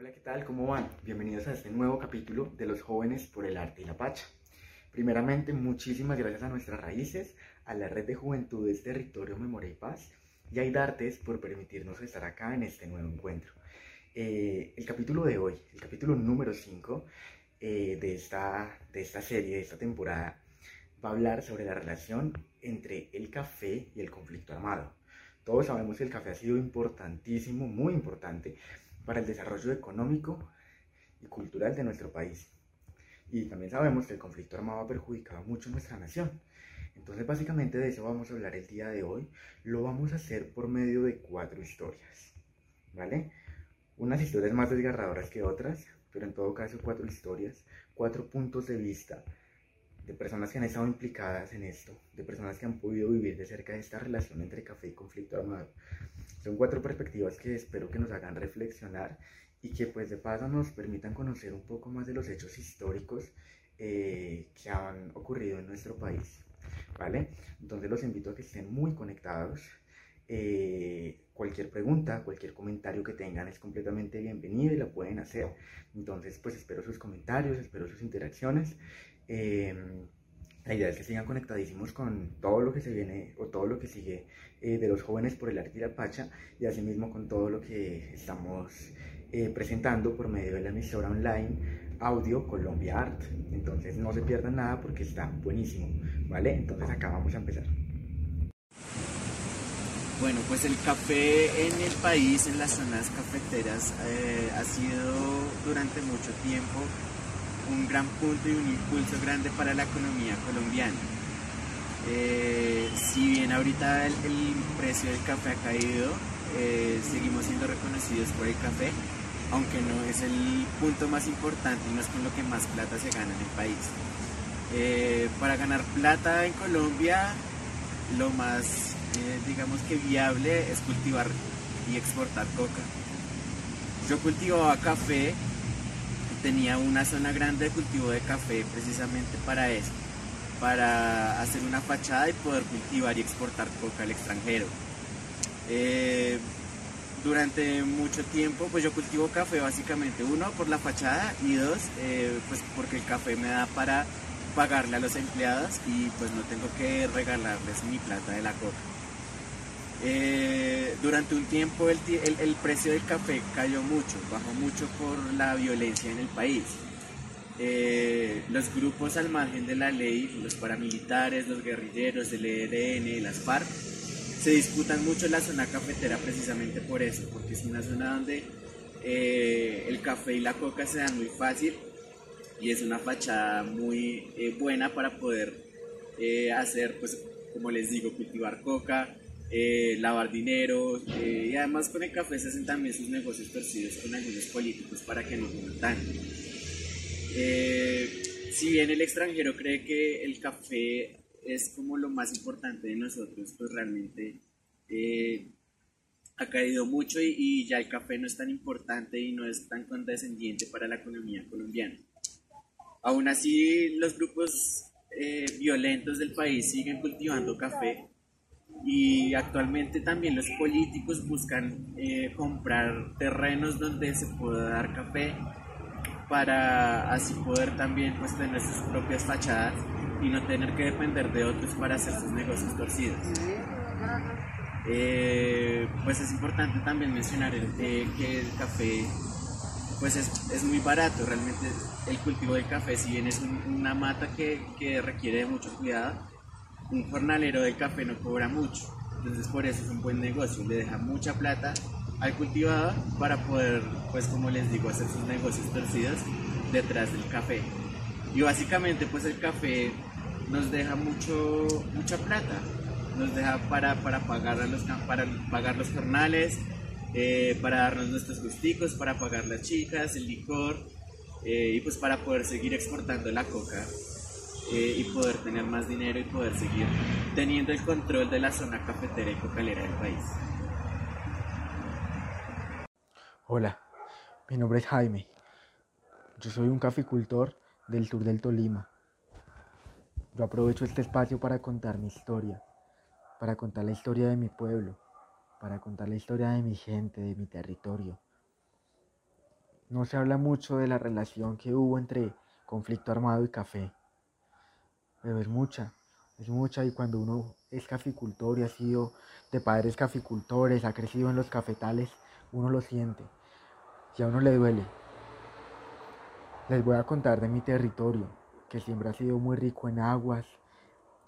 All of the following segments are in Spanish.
Hola, ¿qué tal? ¿Cómo van? Bienvenidos a este nuevo capítulo de Los Jóvenes por el Arte y la Pacha. Primeramente, muchísimas gracias a nuestras raíces, a la Red de Juventudes Territorio Memoria y Paz y a Idartes por permitirnos estar acá en este nuevo encuentro. Eh, el capítulo de hoy, el capítulo número 5 eh, de, esta, de esta serie, de esta temporada, va a hablar sobre la relación entre el café y el conflicto armado. Todos sabemos que el café ha sido importantísimo, muy importante, para el desarrollo económico y cultural de nuestro país. Y también sabemos que el conflicto armado ha perjudicado mucho nuestra nación. Entonces básicamente de eso vamos a hablar el día de hoy. Lo vamos a hacer por medio de cuatro historias. ¿Vale? Unas historias más desgarradoras que otras, pero en todo caso cuatro historias, cuatro puntos de vista de personas que han estado implicadas en esto, de personas que han podido vivir de cerca esta relación entre café y conflicto armado. Son cuatro perspectivas que espero que nos hagan reflexionar y que pues de paso nos permitan conocer un poco más de los hechos históricos eh, que han ocurrido en nuestro país. ¿Vale? Entonces los invito a que estén muy conectados. Eh, cualquier pregunta, cualquier comentario que tengan es completamente bienvenido y la pueden hacer. Entonces pues espero sus comentarios, espero sus interacciones. Eh, la idea es que sigan conectadísimos con todo lo que se viene o todo lo que sigue eh, de los jóvenes por el arte y la pacha y asimismo con todo lo que estamos eh, presentando por medio de la emisora online Audio Colombia Art. Entonces no se pierdan nada porque está buenísimo, ¿vale? Entonces acá vamos a empezar. Bueno, pues el café en el país, en las zonas cafeteras, eh, ha sido durante mucho tiempo un gran punto y un impulso grande para la economía colombiana. Eh, si bien ahorita el, precio del café ha caído, seguimos siendo reconocidos por el café, aunque no es el punto más importante y no es con lo que más plata se gana en el país. Eh, para ganar plata en Colombia, lo más, digamos que viable es cultivar y exportar coca. Yo cultivaba café tenía una zona grande de cultivo de café precisamente para eso, para hacer una fachada y poder cultivar y exportar coca al extranjero. Eh, durante mucho tiempo pues yo cultivo café básicamente, uno por la fachada y dos eh, pues porque el café me da para pagarle a los empleados y pues no tengo que regalarles mi plata de la coca. Eh, durante un tiempo el, precio del café cayó mucho, bajó mucho por la violencia en el país. Eh, los grupos al margen de la ley, los paramilitares, los guerrilleros, el ELN, las FARC, se disputan mucho la zona cafetera precisamente por eso, porque es una zona donde eh, el café y la coca se dan muy fácil y es una fachada muy buena para poder hacer, pues como les digo, cultivar coca, eh, lavar dinero eh, y además con el café se hacen también sus negocios torcidos con algunos políticos para que no eh, si bien el extranjero cree que el café es como lo más importante de nosotros, pues realmente ha caído mucho y, y, ya el café no es tan importante y no es tan condescendiente para la economía colombiana. Aún así, los grupos violentos del país siguen cultivando café y actualmente también los políticos buscan eh, comprar terrenos donde se pueda dar café para así poder también pues tener sus propias fachadas y no tener que depender de otros para hacer sus negocios torcidos. Eh, pues es importante también mencionar eh, que el café pues es, es, muy barato, realmente el cultivo del café si bien es una mata que, que requiere de mucho cuidado, un jornalero del café no cobra mucho, entonces por eso es un buen negocio, le deja mucha plata al cultivador para poder, pues como les digo, hacer sus negocios torcidos detrás del café. Y básicamente pues el café nos deja mucho, mucha plata, nos deja para, para, pagar, a los, para pagar los jornales, eh, para darnos nuestros gusticos, para pagar las chicas, el licor eh, y pues para poder seguir exportando la coca eh, y poder tener más dinero y poder seguir teniendo el control de la zona cafetera y cocalera del país. Hola, mi nombre es Jaime. Yo soy un caficultor del sur del Tolima. Yo aprovecho este espacio para contar mi historia, para contar la historia de mi pueblo, para contar la historia de mi gente, de mi territorio. No se habla mucho de la relación que hubo entre conflicto armado y café, pero es mucha, es mucha y cuando uno es caficultor y ha sido de padres caficultores, ha crecido en los cafetales, uno lo siente y a uno le duele. Les voy a contar de mi territorio, que siempre ha sido muy rico en aguas,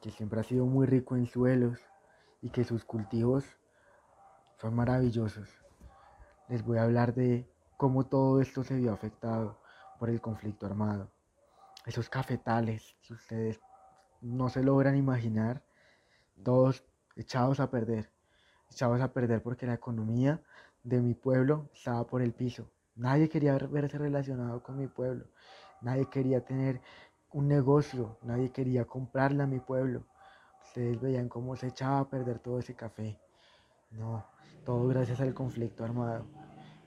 que siempre ha sido muy rico en suelos y que sus cultivos son maravillosos. Les voy a hablar de cómo todo esto se vio afectado por el conflicto armado. Esos cafetales que ustedes no se logran imaginar, todos echados a perder, echados a perder porque la economía de mi pueblo estaba por el piso. Nadie quería verse relacionado con mi pueblo. Nadie quería tener un negocio. Nadie quería comprarle a mi pueblo. Ustedes veían cómo se echaba a perder todo ese café. No, todo gracias al conflicto armado.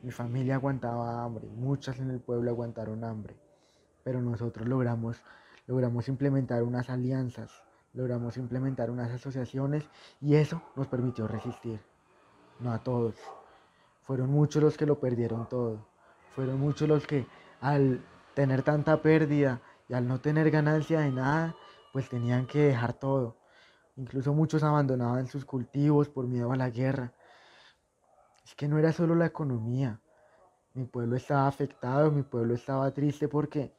Mi familia aguantaba hambre. Muchas en el pueblo aguantaron hambre. Pero nosotros logramos, logramos implementar unas alianzas. Logramos implementar unas asociaciones y eso nos permitió resistir. No a todos. Fueron muchos los que lo perdieron todo. Fueron muchos los que al tener tanta pérdida y al no tener ganancia de nada, pues tenían que dejar todo. Incluso muchos abandonaban sus cultivos por miedo a la guerra. Es que no era solo la economía. Mi pueblo estaba afectado, mi pueblo estaba triste porque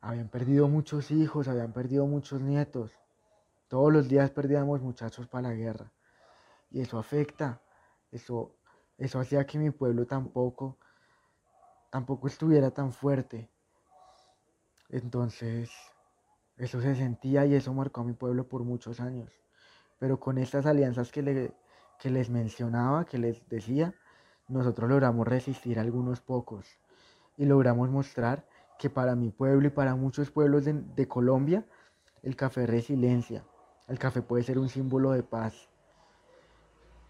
habían perdido muchos hijos, habían perdido muchos nietos. Todos los días perdíamos muchachos para la guerra. Y eso afecta, eso, eso hacía que mi pueblo tampoco tampoco estuviera tan fuerte. Entonces, eso se sentía y eso marcó a mi pueblo por muchos años. Pero con estas alianzas que, les mencionaba, que les decía, nosotros logramos resistir algunos pocos y logramos mostrar que para mi pueblo y para muchos pueblos de, de Colombia, el café es resiliencia. El café puede ser un símbolo de paz.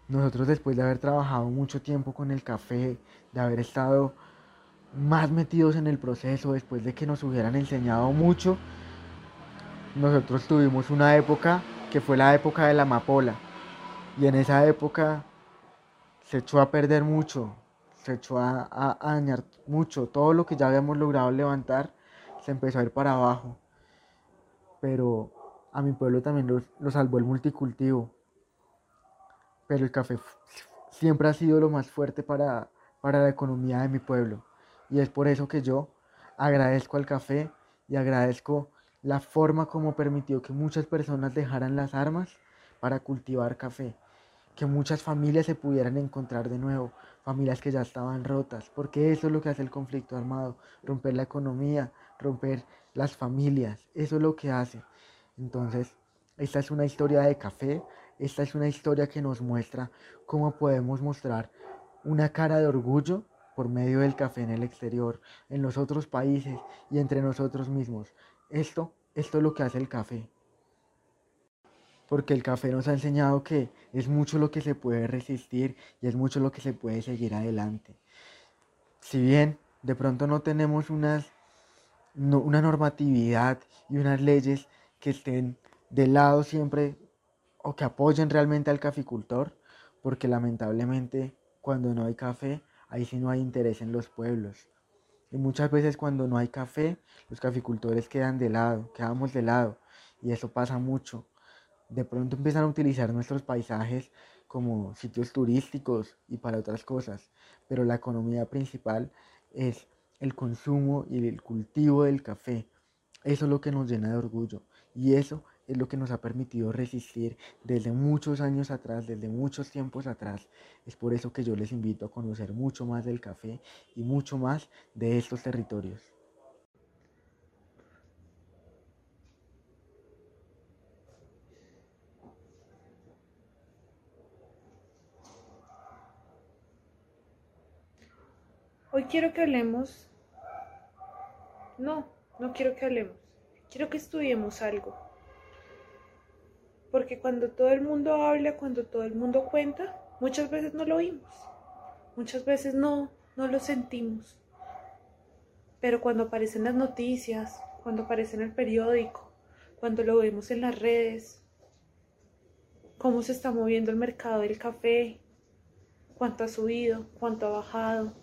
Nosotros después de haber trabajado mucho tiempo con el café, de haber estado más metidos en el proceso, después de que nos hubieran enseñado mucho, nosotros tuvimos una época que fue la época de la amapola. Y en esa época se echó a perder mucho, se echó a, dañar mucho. Todo lo que ya habíamos logrado levantar se empezó a ir para abajo. Pero a mi pueblo también lo, lo salvó el multicultivo. Pero el café siempre ha sido lo más fuerte para, para la economía de mi pueblo. Y es por eso que yo agradezco al café y agradezco la forma como permitió que muchas personas dejaran las armas para cultivar café, que muchas familias se pudieran encontrar de nuevo, familias que ya estaban rotas, porque eso es lo que hace el conflicto armado, romper la economía, romper las familias, eso es lo que hace. Entonces, esta es una historia de café, esta es una historia que nos muestra cómo podemos mostrar una cara de orgullo por medio del café en el exterior, en los otros países y entre nosotros mismos. Esto, esto es lo que hace el café. Porque el café nos ha enseñado que es mucho lo que se puede resistir y es mucho lo que se puede seguir adelante. Si bien de pronto no tenemos una normatividad y unas leyes que estén del lado siempre o que apoyen realmente al caficultor, porque lamentablemente cuando no hay café ahí sí no hay interés en los pueblos. Y muchas veces cuando no hay café, los caficultores quedan de lado, quedamos de lado. Y eso pasa mucho. De pronto empiezan a utilizar nuestros paisajes como sitios turísticos y para otras cosas. Pero la economía principal es el consumo y el cultivo del café. Eso es lo que nos llena de orgullo. Y eso es lo que nos ha permitido resistir desde muchos años atrás, desde muchos tiempos atrás. Es por eso que yo les invito a conocer mucho más del café y mucho más de estos territorios. Hoy quiero que hablemos... No, no quiero que hablemos. quiero que estudiemos algo. Porque cuando todo el mundo habla, cuando todo el mundo cuenta, muchas veces no lo oímos. Muchas veces no, no lo sentimos. Pero cuando aparecen las noticias, cuando aparece en el periódico, cuando lo vemos en las redes, cómo se está moviendo el mercado del café, cuánto ha subido, cuánto ha bajado.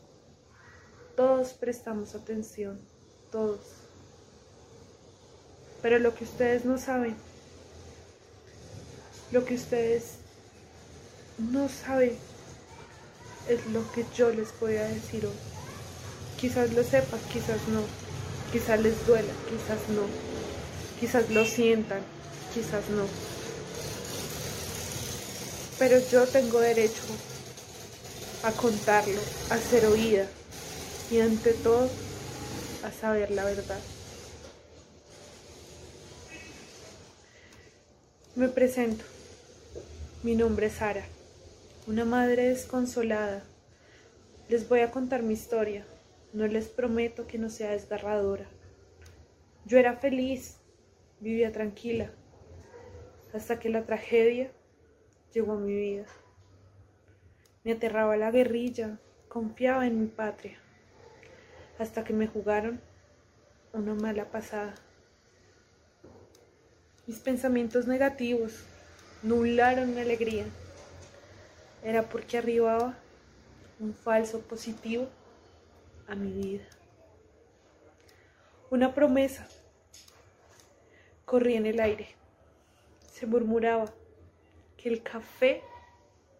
Todos prestamos atención, todos. Pero lo que ustedes no saben, lo que ustedes no saben, es lo que yo les voy a decir hoy. Quizás lo sepan, quizás no. Quizás les duela, quizás no. Quizás lo sientan, quizás no pero yo tengo derecho a contarlo, a ser oída y ante todo a saber la verdad. Me presento. Mi nombre es Sara, una madre desconsolada. Les voy a contar mi historia. No les prometo que no sea desgarradora. Yo era feliz, vivía tranquila, hasta que la tragedia llegó a mi vida. Me aterraba la guerrilla, confiaba en mi patria, hasta que me jugaron una mala pasada. Mis pensamientos negativos nublaron mi alegría. Era porque arribaba un falso positivo a mi vida. Una promesa corría en el aire. Se murmuraba que el café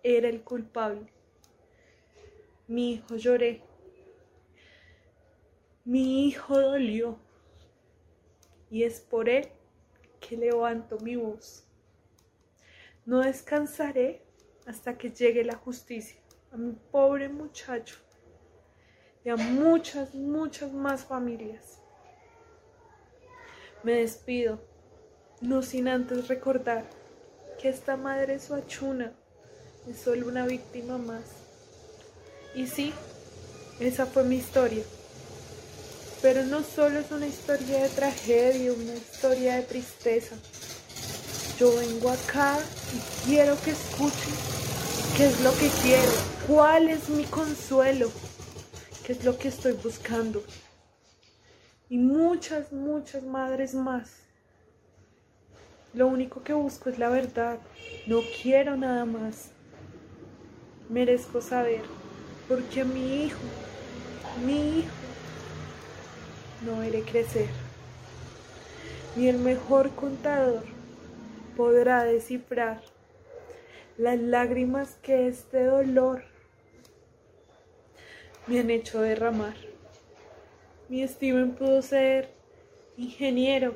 era el culpable. Mi hijo lloré. Mi hijo dolió. Y es por él que levanto mi voz. No descansaré hasta que llegue la justicia a mi pobre muchacho y a muchas, muchas más familias. Me despido, no sin antes recordar que esta madre suachuna es solo una víctima más. Y sí, esa fue mi historia. Pero no solo es una historia de tragedia, una historia de tristeza. Yo vengo acá y quiero que escuchen qué es lo que quiero, cuál es mi consuelo, qué es lo que estoy buscando. Y muchas, muchas madres más lo único que busco es la verdad. No quiero nada más. Merezco saber. Porque mi hijo, mi hijo, no veré crecer. Ni el mejor contador podrá descifrar las lágrimas que este dolor me han hecho derramar. Mi Steven pudo ser ingeniero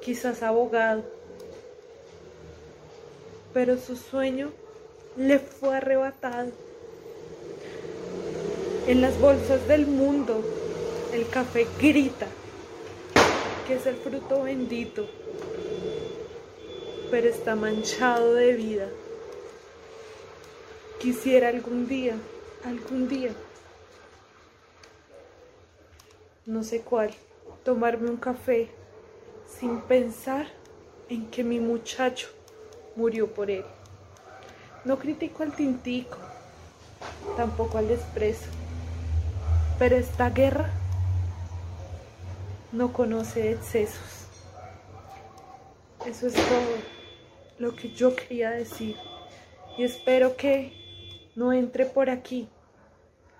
quizás abogado, pero su sueño le fue arrebatado. En las bolsas del mundo el café grita que es el fruto bendito, pero está manchado de vida. Quisiera algún día, algún día, no sé cuál, tomarme un café sin pensar en que mi muchacho murió por él. No critico al tintico, tampoco al desprecio, pero esta guerra no conoce excesos. Eso es todo lo que yo quería decir y espero que no entre por aquí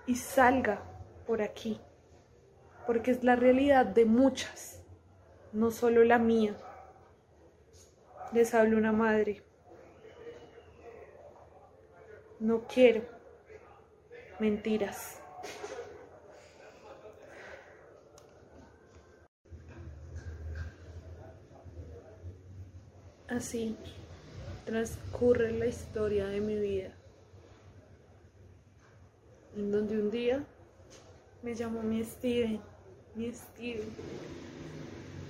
y salga por aquí, porque es la realidad de muchas no solo la mía. Les hablo una madre. No quiero mentiras. Así transcurre la historia de mi vida, en donde un día me llamó mi Steven, mi Steven,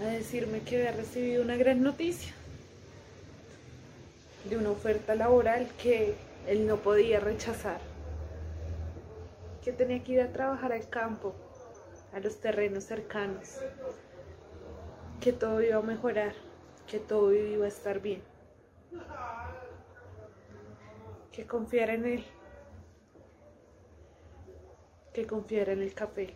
a decirme que había recibido una gran noticia de una oferta laboral que él no podía rechazar, que tenía que ir a trabajar al campo, a los terrenos cercanos, que todo iba a mejorar, que todo iba a estar bien, que confiara en él, que confiara en el café.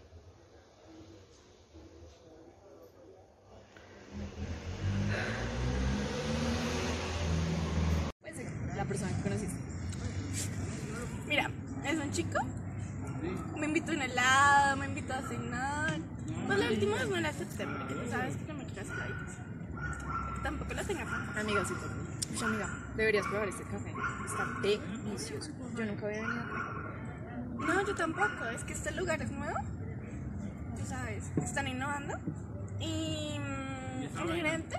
Pues la persona que conociste. Mira, es un chico. Me invitó a un helado, me invitó a cenar. Pues la última vez no la acepté porque tú sabes que yo me quiero hacer. Tampoco la. Amiga, sí, Uy, amiga, deberías probar este café. Está delicioso. Yo nunca había venido acá. No, yo tampoco. Es que este lugar es nuevo. Tú sabes, están innovando. Y mm, el gerente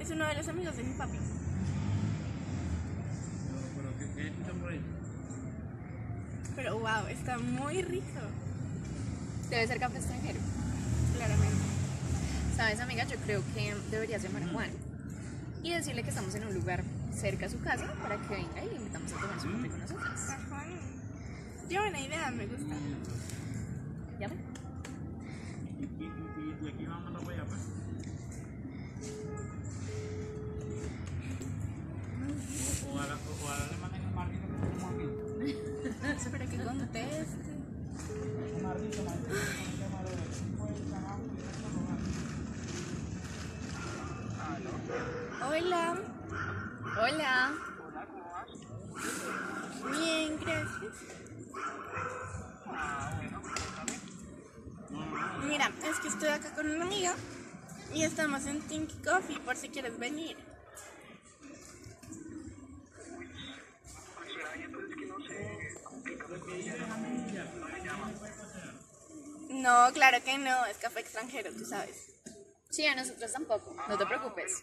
es uno de los amigos de mi papi. Pero wow, está muy rico. Debe ser café extranjero. Claramente. Sabes, amiga, yo creo que deberías llamar a Juan y decirle que estamos en un lugar cerca a su casa para que venga y le invitamos a tomar su café con nosotras. Ajá. Qué buena idea, me gusta. Llame. Espero que conteste. Hola. Hola. Bien, gracias. Mira, es que estoy acá con una amiga y estamos en Tinky Coffee por si quieres venir. No, claro que no, es café extranjero, tú sabes. Sí, a nosotros tampoco. No te preocupes.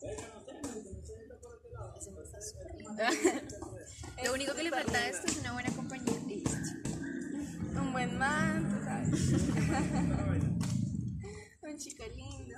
Lo único que le falta a esto es una buena compañía. Un buen man, tú sabes. Un chico lindo.